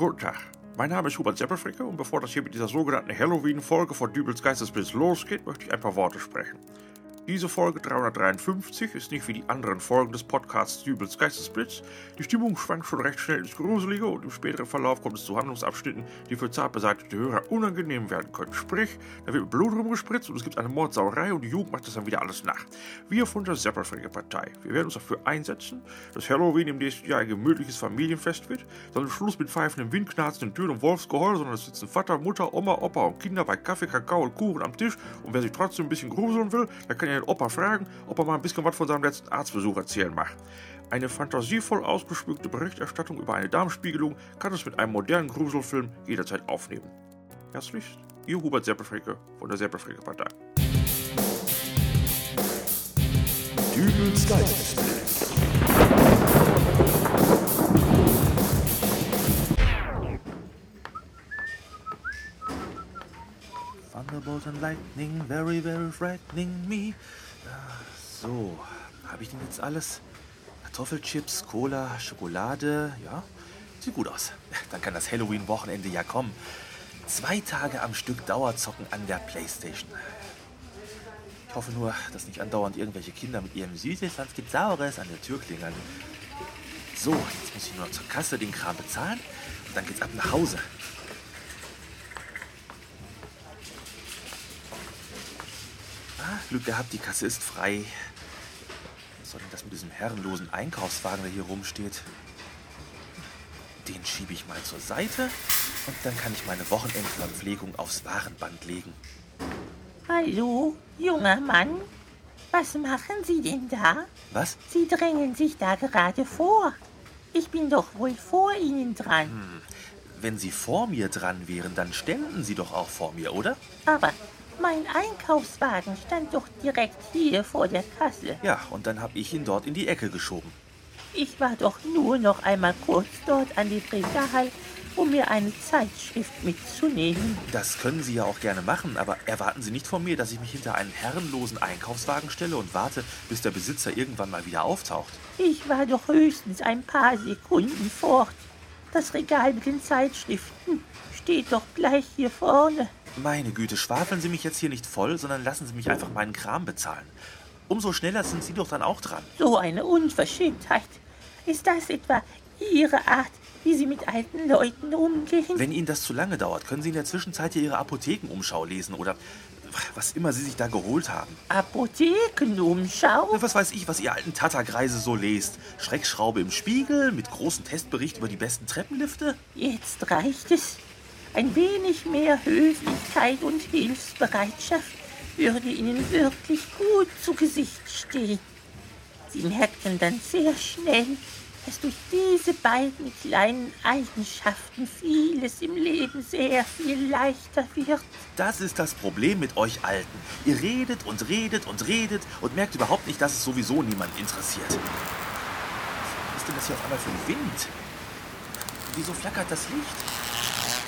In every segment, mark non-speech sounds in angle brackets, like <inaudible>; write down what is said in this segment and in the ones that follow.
Guten Tag. Mein Name ist Hubert Seppelfricke und bevor das hier mit dieser sogenannten Halloween-Folge von Dübels Geistesblitz losgeht, möchte ich ein paar Worte sprechen. Diese Folge 353 ist nicht wie die anderen Folgen des Podcasts Dübels Geistesblitz. Die Stimmung schwankt schon recht schnell ins Gruselige und im späteren Verlauf kommt es zu Handlungsabschnitten, die für zart beseitigte Hörer unangenehm werden können. Sprich, da wird Blut rumgespritzt und es gibt eine Mordsauerei und die Jugend macht das dann wieder alles nach. Wir von der Seppelfricke Partei, wir werden uns dafür einsetzen, dass Halloween im nächsten Jahr ein gemütliches Familienfest wird, dann Schluss mit pfeifenden Windknarzenden Türen und Wolfsgeheul, sondern es sitzen Vater, Mutter, Oma, Opa und Kinder bei Kaffee, Kakao und Kuchen am Tisch und wer sich trotzdem ein bisschen gruseln will, der kann ja den Opa fragen, ob er mal ein bisschen was von seinem letzten Arztbesuch erzählen mag. Eine fantasievoll ausgeschmückte Berichterstattung über eine Darmspiegelung kann es mit einem modernen Gruselfilm jederzeit aufnehmen. Herzlichst, Ihr Hubert Seppelfricke von der Seppelfricke Partei. Dübels Geistesblitz. Thunderbolt and Lightning, very, very frightening me. So, habe ich denn jetzt alles? Kartoffelchips, Cola, Schokolade, ja? Sieht gut aus. <laughs> Dann kann das Halloween-Wochenende ja kommen. Zwei Tage am Stück Dauerzocken an der Playstation. Ich hoffe nur, dass nicht andauernd irgendwelche Kinder mit ihrem Süßes, sonst gibt's Saures an der Tür klingeln. So, jetzt muss ich nur zur Kasse den Kram bezahlen und dann geht's ab nach Hause. Glück gehabt, die Kasse ist frei. Was soll denn das mit diesem herrenlosen Einkaufswagen, der hier rumsteht? Den schiebe ich mal zur Seite und dann kann ich meine Wochenendverpflegung aufs Warenband legen. Hallo, junger Mann. Was machen Sie denn da? Was? Sie drängen sich da gerade vor. Ich bin doch wohl vor Ihnen dran. Wenn Sie vor mir dran wären, dann ständen Sie doch auch vor mir, oder? Aber mein Einkaufswagen stand doch direkt hier vor der Kasse. Ja, und dann habe ich ihn dort in die Ecke geschoben. Ich war doch nur noch einmal kurz dort an dem Regal, um mir eine Zeitschrift mitzunehmen. Das können Sie ja auch gerne machen, aber erwarten Sie nicht von mir, dass ich mich hinter einen herrenlosen Einkaufswagen stelle und warte, bis der Besitzer irgendwann mal wieder auftaucht. Ich war doch höchstens ein paar Sekunden fort. Das Regal mit den Zeitschriften steht doch gleich hier vorne. Meine Güte, schwafeln Sie mich jetzt hier nicht voll, sondern lassen Sie mich einfach meinen Kram bezahlen. Umso schneller sind Sie doch dann auch dran. So eine Unverschämtheit. Ist das etwa Ihre Art, wie Sie mit alten Leuten umgehen? Wenn Ihnen das zu lange dauert, können Sie in der Zwischenzeit hier Ihre Apothekenumschau lesen oder was immer Sie sich da geholt haben. Apothekenumschau? Na, Was weiß ich, was ihr alten Tattergreise so lest. Schreckschraube im Spiegel mit großem Testbericht über die besten Treppenlifte? Jetzt reicht es. Ein wenig mehr Höflichkeit und Hilfsbereitschaft würde Ihnen wirklich gut zu Gesicht stehen. Sie merken dann sehr schnell, dass durch diese beiden kleinen Eigenschaften vieles im Leben sehr viel leichter wird. Das ist das Problem mit euch Alten. Ihr redet und redet und redet und merkt überhaupt nicht, dass es sowieso niemand interessiert. Was ist denn das hier auf einmal für ein Wind? Wieso flackert das Licht?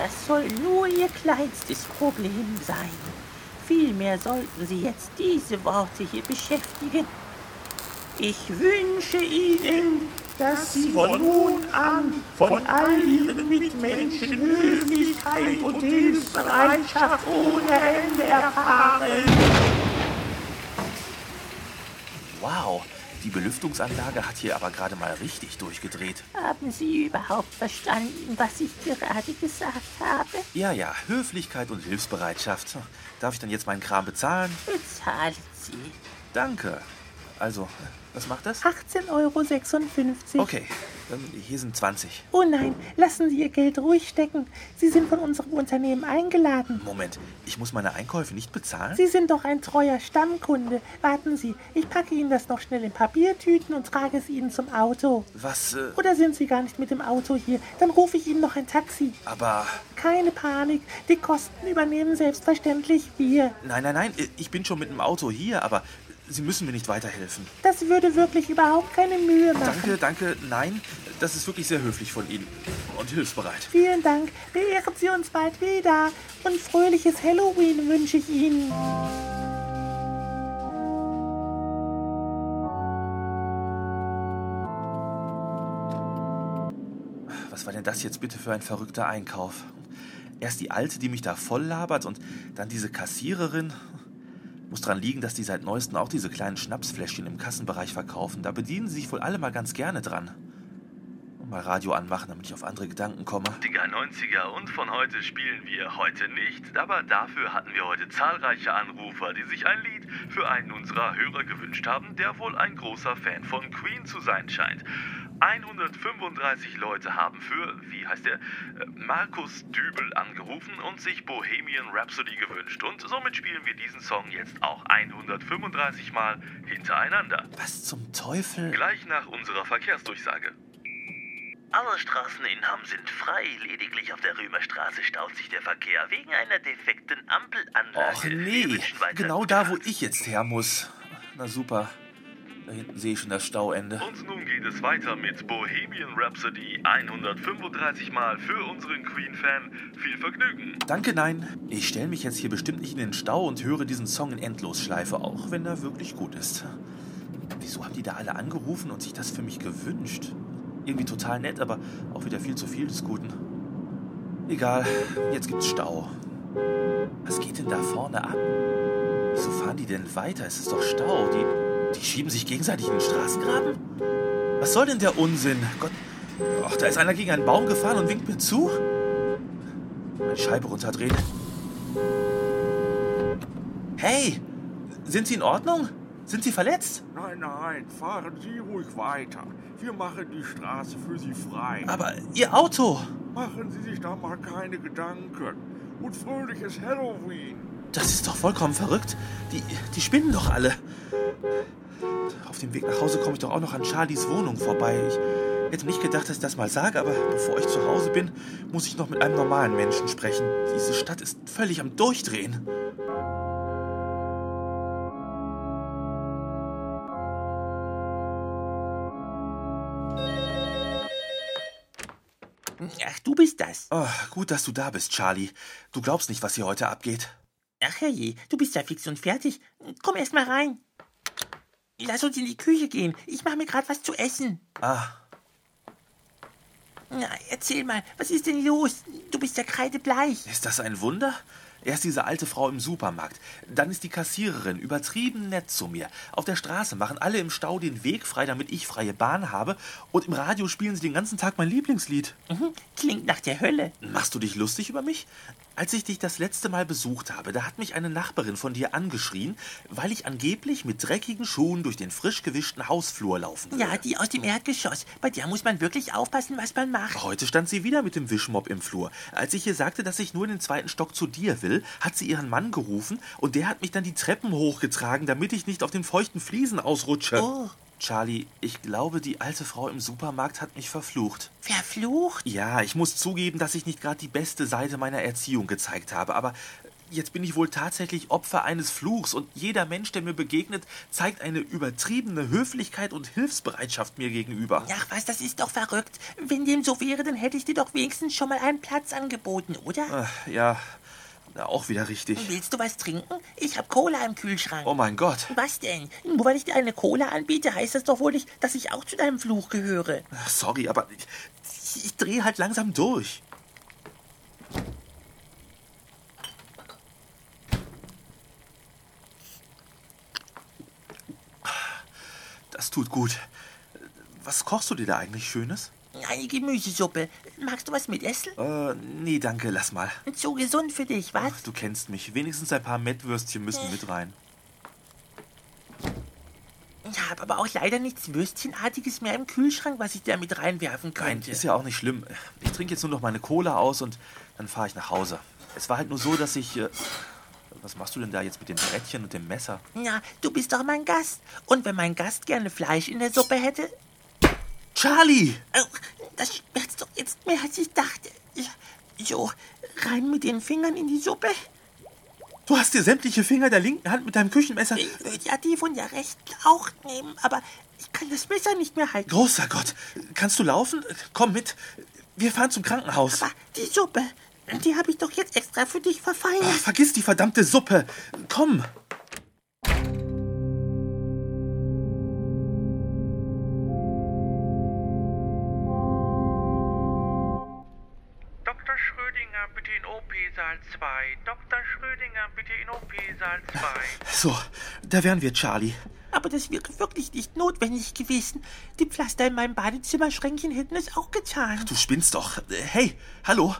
Das soll nur Ihr kleinstes Problem sein. Vielmehr sollten Sie jetzt diese Worte hier beschäftigen. Ich wünsche Ihnen, dass Sie von nun an von all Ihren Mitmenschen Höflichkeit und Hilfsbereitschaft ohne Ende erfahren. Wow, die Belüftungsanlage hat hier aber gerade mal richtig durchgedreht. Haben Sie überhaupt verstanden, was ich gerade gesagt habe? Ja, ja, Höflichkeit und Hilfsbereitschaft. Darf ich dann jetzt meinen Kram bezahlen? Bezahlen Sie. Danke. Also, was macht das? 18,56 Euro. Okay, dann hier sind 20. Oh nein, lassen Sie Ihr Geld ruhig stecken. Sie sind von unserem Unternehmen eingeladen. Moment, ich muss meine Einkäufe nicht bezahlen? Sie sind doch ein treuer Stammkunde. Warten Sie, ich packe Ihnen das noch schnell in Papiertüten und trage es Ihnen zum Auto. Was, äh, Oder sind Sie gar nicht mit dem Auto hier? Dann rufe ich Ihnen noch ein Taxi. aber... Keine Panik, die Kosten übernehmen selbstverständlich wir. Nein, nein, nein, ich bin schon mit dem Auto hier, aber Sie müssen mir nicht weiterhelfen. Das würde wirklich überhaupt keine Mühe machen. Danke, danke, nein, das ist wirklich sehr höflich von Ihnen und hilfsbereit. Vielen Dank. Beehren Sie uns bald wieder. Und fröhliches Halloween wünsche ich Ihnen. Was was war denn das jetzt bitte für ein verrückter Einkauf? Erst die Alte, die mich da voll labert und dann diese Kassiererin. Muss dran liegen, dass die seit neuestem auch diese kleinen Schnapsfläschchen im Kassenbereich verkaufen. Da bedienen sie sich wohl alle mal ganz gerne dran. Und mal Radio anmachen, damit ich auf andere Gedanken komme. 80er, 90er und von heute spielen wir heute nicht, aber dafür hatten wir heute zahlreiche Anrufer, die sich ein Lied für einen unserer Hörer gewünscht haben, der wohl ein großer Fan von Queen zu sein scheint. 135 Leute haben für, wie heißt der, äh, Markus Dübel angerufen und sich Bohemian Rhapsody gewünscht. Und somit spielen wir diesen Song jetzt auch 135 Mal hintereinander. Was zum Teufel? Gleich nach unserer Verkehrsdurchsage. Alle Straßen in Hamm sind frei. Lediglich auf der Römerstraße staut sich der Verkehr wegen einer defekten Ampelanlage. Och nee, genau da, wo ich jetzt her muss. Na super. Da hinten sehe ich schon das Stauende. Und nun geht es weiter mit Bohemian Rhapsody 135 Mal für unseren Queen-Fan. Viel Vergnügen. Danke, nein. Ich stelle mich jetzt hier bestimmt nicht in den Stau und höre diesen Song in Endlosschleife, auch wenn er wirklich gut ist. Wieso haben die da alle angerufen und sich das für mich gewünscht? Irgendwie total nett, aber auch wieder viel zu viel des Guten. Egal, jetzt gibt's Stau. Was geht denn da vorne ab? Wieso fahren die denn weiter? Es ist doch Stau. Die, die schieben sich gegenseitig in den Straßengraben? Was soll denn der Unsinn? Gott, ach, da ist einer gegen einen Baum gefahren und winkt mir zu. Meine Scheibe runterdrehen. Hey, sind Sie in Ordnung? Sind Sie verletzt? Nein, nein, fahren Sie ruhig weiter. Wir machen die Straße für Sie frei. Aber Ihr Auto, Machen Sie sich da mal keine Gedanken. Und fröhliches Halloween. Das ist doch vollkommen verrückt. Die, die spinnen doch alle. Auf dem Weg nach Hause komme ich doch auch noch an Charlies Wohnung vorbei. Ich hätte nicht gedacht, dass ich das mal sage, aber bevor ich zu Hause bin, muss ich noch mit einem normalen Menschen sprechen. Diese Stadt ist völlig am Durchdrehen. Ach, du bist das. Oh, gut, dass du da bist, Charlie. Du glaubst nicht, was hier heute abgeht. Ach herrje, du bist ja fix und fertig. Komm erst mal rein. Lass uns in die Küche gehen. Ich mache mir gerade was zu essen. Ah, Na, erzähl mal, was ist denn los? Du bist ja kreidebleich. Ist das ein Wunder? Erst diese alte Frau im Supermarkt, dann ist die Kassiererin übertrieben nett zu mir. Auf der Straße machen alle im Stau den Weg frei, damit ich freie Bahn habe, und im Radio spielen sie den ganzen Tag mein Lieblingslied. Mhm, klingt nach der Hölle. Machst du dich lustig über mich? Als ich dich das letzte Mal besucht habe, da hat mich eine Nachbarin von dir angeschrien, weil ich angeblich mit dreckigen Schuhen durch den frisch gewischten Hausflur laufen würde. Ja, die aus dem Erdgeschoss. Bei der muss man wirklich aufpassen, was man macht. Heute stand sie wieder mit dem Wischmopp im Flur. Als ich ihr sagte, dass ich nur in den zweiten Stock zu dir will, hat sie ihren Mann gerufen und der hat mich dann die Treppen hochgetragen, damit ich nicht auf den feuchten Fliesen ausrutsche. Oh. Charlie, ich glaube, die alte Frau im Supermarkt hat mich verflucht. Verflucht? Ja, ich muss zugeben, dass ich nicht gerade die beste Seite meiner Erziehung gezeigt habe, aber jetzt bin ich wohl tatsächlich Opfer eines Fluchs und jeder Mensch, der mir begegnet, zeigt eine übertriebene Höflichkeit und Hilfsbereitschaft mir gegenüber. Ach was, das ist doch verrückt. Wenn dem so wäre, dann hätte ich dir doch wenigstens schon mal einen Platz angeboten, oder? Ach, ja, na, auch wieder richtig. Willst du was trinken? Ich hab Cola im Kühlschrank. Oh mein Gott. Was denn? Nur weil ich dir eine Cola anbiete, heißt das doch wohl nicht, dass ich auch zu deinem Fluch gehöre. Sorry, aber ich, ich drehe halt langsam durch. Das tut gut. Was kochst du dir da eigentlich Schönes? Eine Gemüsesuppe. Magst du was mit Essen? Äh, nee, danke, lass mal. Zu gesund für dich, was? Ach, du kennst mich. Wenigstens ein paar Mettwürstchen müssen mit rein. Ich habe aber auch leider nichts Würstchenartiges mehr im Kühlschrank, was ich da mit reinwerfen Nein, könnte. ist ja auch nicht schlimm. Ich trinke jetzt nur noch meine Cola aus und dann fahre ich nach Hause. Es war halt nur so, dass ich. Äh, was machst du denn da jetzt mit dem Brettchen und dem Messer? Na, du bist doch mein Gast. Und wenn mein Gast gerne Fleisch in der Suppe hätte? Charlie! Das schmerzt doch jetzt mehr, als ich dachte. Ja, So, rein mit den Fingern in die Suppe. Du hast dir sämtliche Finger der linken Hand mit deinem Küchenmesser. Ich würde ja die von der rechten auch nehmen, aber ich kann das Messer nicht mehr halten. Großer Gott! Kannst du laufen? Komm mit. Wir fahren zum Krankenhaus. Aber die Suppe, die habe ich doch jetzt extra für dich Ach, verfeinert. vergiss die verdammte Suppe. Komm. OP-Saal 2. Dr. Schrödinger, bitte in OP-Saal 2. So, da wären wir, Charlie. Aber das wäre wirklich nicht notwendig gewesen. Die Pflaster in meinem Badezimmerschränkchen hätten es auch getan. Du spinnst doch. Hey, hallo.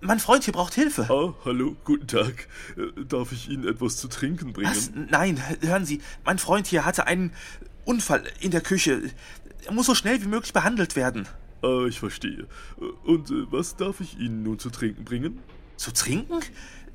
Mein Freund hier braucht Hilfe. Ah, hallo, guten Tag. Äh, Darf ich Ihnen etwas zu trinken bringen? Was? Nein, hören Sie, mein Freund hier hatte einen Unfall in der Küche. Er muss so schnell wie möglich behandelt werden. Ah, ich verstehe. Äh, Und äh, was darf ich Ihnen nun zu trinken bringen? Zu trinken?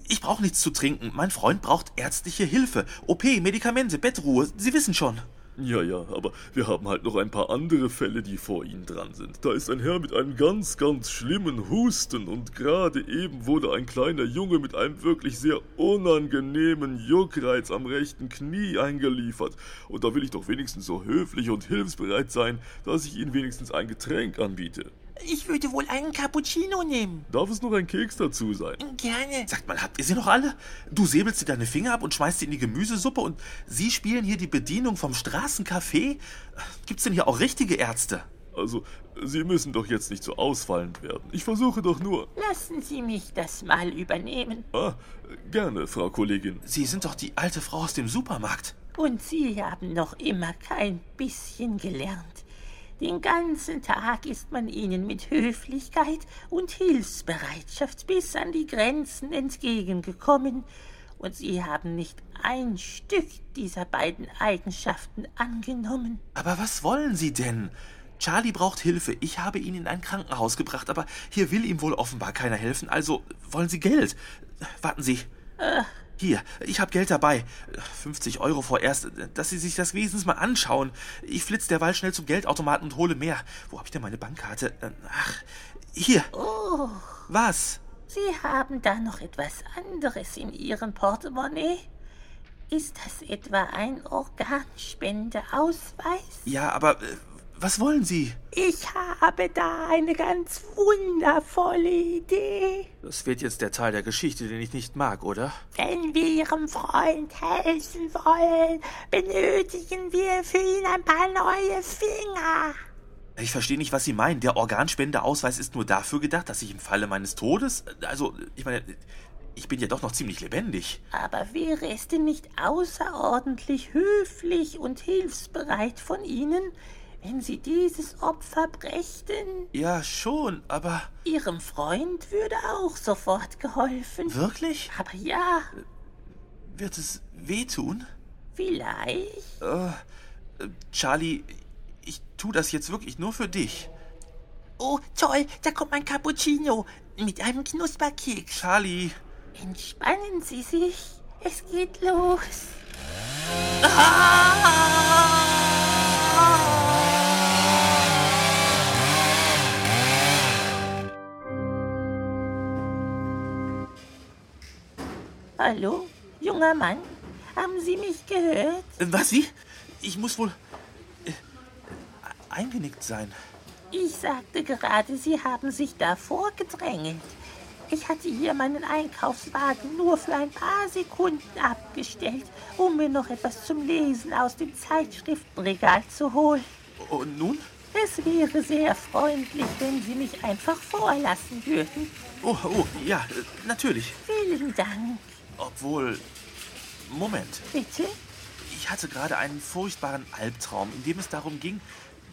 Ich brauche nichts zu trinken. Mein Freund braucht ärztliche Hilfe. OP, Medikamente, Bettruhe. Sie wissen schon. Ja, ja, aber wir haben halt noch ein paar andere Fälle, die vor Ihnen dran sind. Da ist ein Herr mit einem ganz, ganz schlimmen Husten und gerade eben wurde ein kleiner Junge mit einem wirklich sehr unangenehmen Juckreiz am rechten Knie eingeliefert. Und da will ich doch wenigstens so höflich und hilfsbereit sein, dass ich Ihnen wenigstens ein Getränk anbiete. Ich würde wohl einen Cappuccino nehmen. Darf es noch ein Keks dazu sein? Gerne. Sagt mal, habt ihr sie noch alle? Du säbelst dir deine Finger ab und schmeißt sie in die Gemüsesuppe und Sie spielen hier die Bedienung vom Straßencafé? Gibt's denn hier auch richtige Ärzte? Also, Sie müssen doch jetzt nicht so ausfallend werden. Ich versuche doch nur. Lassen Sie mich das mal übernehmen. Ah, gerne, Frau Kollegin. Sie sind doch die alte Frau aus dem Supermarkt. Und Sie haben noch immer kein bisschen gelernt. Den ganzen Tag ist man Ihnen mit Höflichkeit und Hilfsbereitschaft bis an die Grenzen entgegengekommen. Und Sie haben nicht ein Stück dieser beiden Eigenschaften angenommen. Aber was wollen Sie denn? Charlie braucht Hilfe. Ich habe ihn in ein Krankenhaus gebracht, aber hier will ihm wohl offenbar keiner helfen. Also wollen Sie Geld? Warten Sie. Hier, ich habe Geld dabei. 50 Euro vorerst, dass Sie sich das wenigstens mal anschauen. Ich flitz derweil schnell zum Geldautomaten und hole mehr. Wo habe ich denn meine Bankkarte? Äh, Ach, hier. Oh, Was? Sie haben da noch etwas anderes in Ihrem Portemonnaie? Ist das etwa ein Organspendeausweis? Ja, aber äh, was wollen Sie? Ich habe da eine ganz wundervolle Idee. Das wird jetzt der Teil der Geschichte, den ich nicht mag, oder? Wenn wir Ihrem Freund helfen wollen, benötigen wir für ihn ein paar neue Finger. Ich verstehe nicht, was Sie meinen. Der Organspendeausweis ist nur dafür gedacht, dass ich im Falle meines Todes. Also, ich meine, ich bin ja doch noch ziemlich lebendig. Aber wäre es denn nicht außerordentlich höflich und hilfsbereit von Ihnen, wenn Sie dieses Opfer brächten? Ja, schon, aber Ihrem Freund würde auch sofort geholfen. wirklich? Aber ja, Wird es wehtun? vielleicht. Äh, Charlie, ich tu das jetzt wirklich nur für dich. Oh, toll, da kommt mein Cappuccino mit einem Knusperkeks. Charlie, Entspannen Sie sich. Es geht los. Hallo, junger Mann, haben Sie mich gehört? äh, was, wie? Ich muss wohl äh, eingenickt sein. Ich sagte gerade, Sie haben sich davor gedrängelt. Ich hatte hier meinen Einkaufswagen nur für ein paar Sekunden abgestellt, um mir noch etwas zum Lesen aus dem Zeitschriftenregal zu holen. Und nun? Es wäre sehr freundlich, wenn Sie mich einfach vorlassen würden. Oh, oh, ja, äh, natürlich. Vielen Dank. Obwohl, Moment. Bitte? Ich hatte gerade einen furchtbaren Albtraum, in dem es darum ging,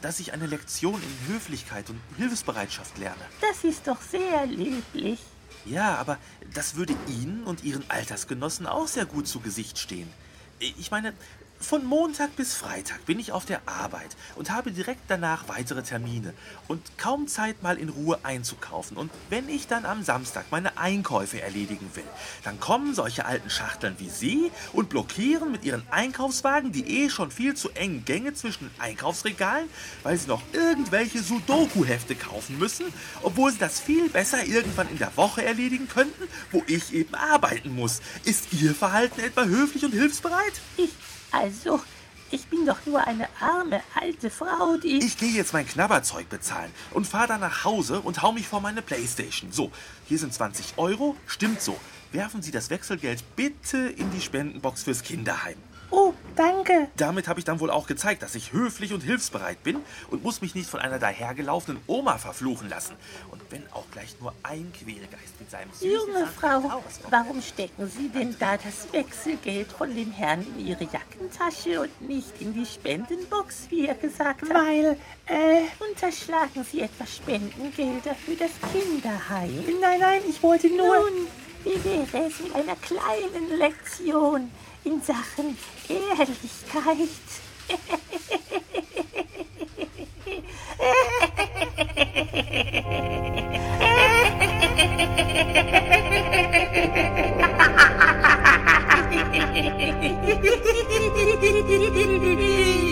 dass ich eine Lektion in Höflichkeit und Hilfsbereitschaft lerne. Das ist doch sehr löblich. Ja, aber das würde Ihnen und Ihren Altersgenossen auch sehr gut zu Gesicht stehen. Ich meine, von Montag bis Freitag bin ich auf der Arbeit und habe direkt danach weitere Termine und kaum Zeit, mal in Ruhe einzukaufen. Und wenn ich dann am Samstag meine Einkäufe erledigen will, dann kommen solche alten Schachteln wie Sie und blockieren mit Ihren Einkaufswagen die eh schon viel zu engen Gänge zwischen Einkaufsregalen, weil Sie noch irgendwelche Sudoku-Hefte kaufen müssen, obwohl Sie das viel besser irgendwann in der Woche erledigen könnten, wo ich eben arbeiten muss. Ist Ihr Verhalten etwa höflich und hilfsbereit? Ich, <laughs> also, ich bin doch nur eine arme alte Frau, die... Ich gehe jetzt mein Knabberzeug bezahlen und fahre dann nach Hause und hau mich vor meine Playstation. So, hier sind 20 Euro. Stimmt so. Werfen Sie das Wechselgeld bitte in die Spendenbox fürs Kinderheim. Oh, danke. Damit habe ich dann wohl auch gezeigt, dass ich höflich und hilfsbereit bin und muss mich nicht von einer dahergelaufenen Oma verfluchen lassen. Und wenn auch gleich nur ein Quälgeist mit seinem süßen Junge Frau, warum stecken Sie denn da das Wechselgeld von dem Herrn in Ihre Jackentasche und nicht in die Spendenbox, wie er gesagt hat? Weil, äh, Unterschlagen Sie etwa Spendengelder für das Kinderheim? nein, nein, ich wollte nur... Nun, Inneres in einer kleinen Lektion in Sachen Ehrlichkeit. Hehehehe <laughs>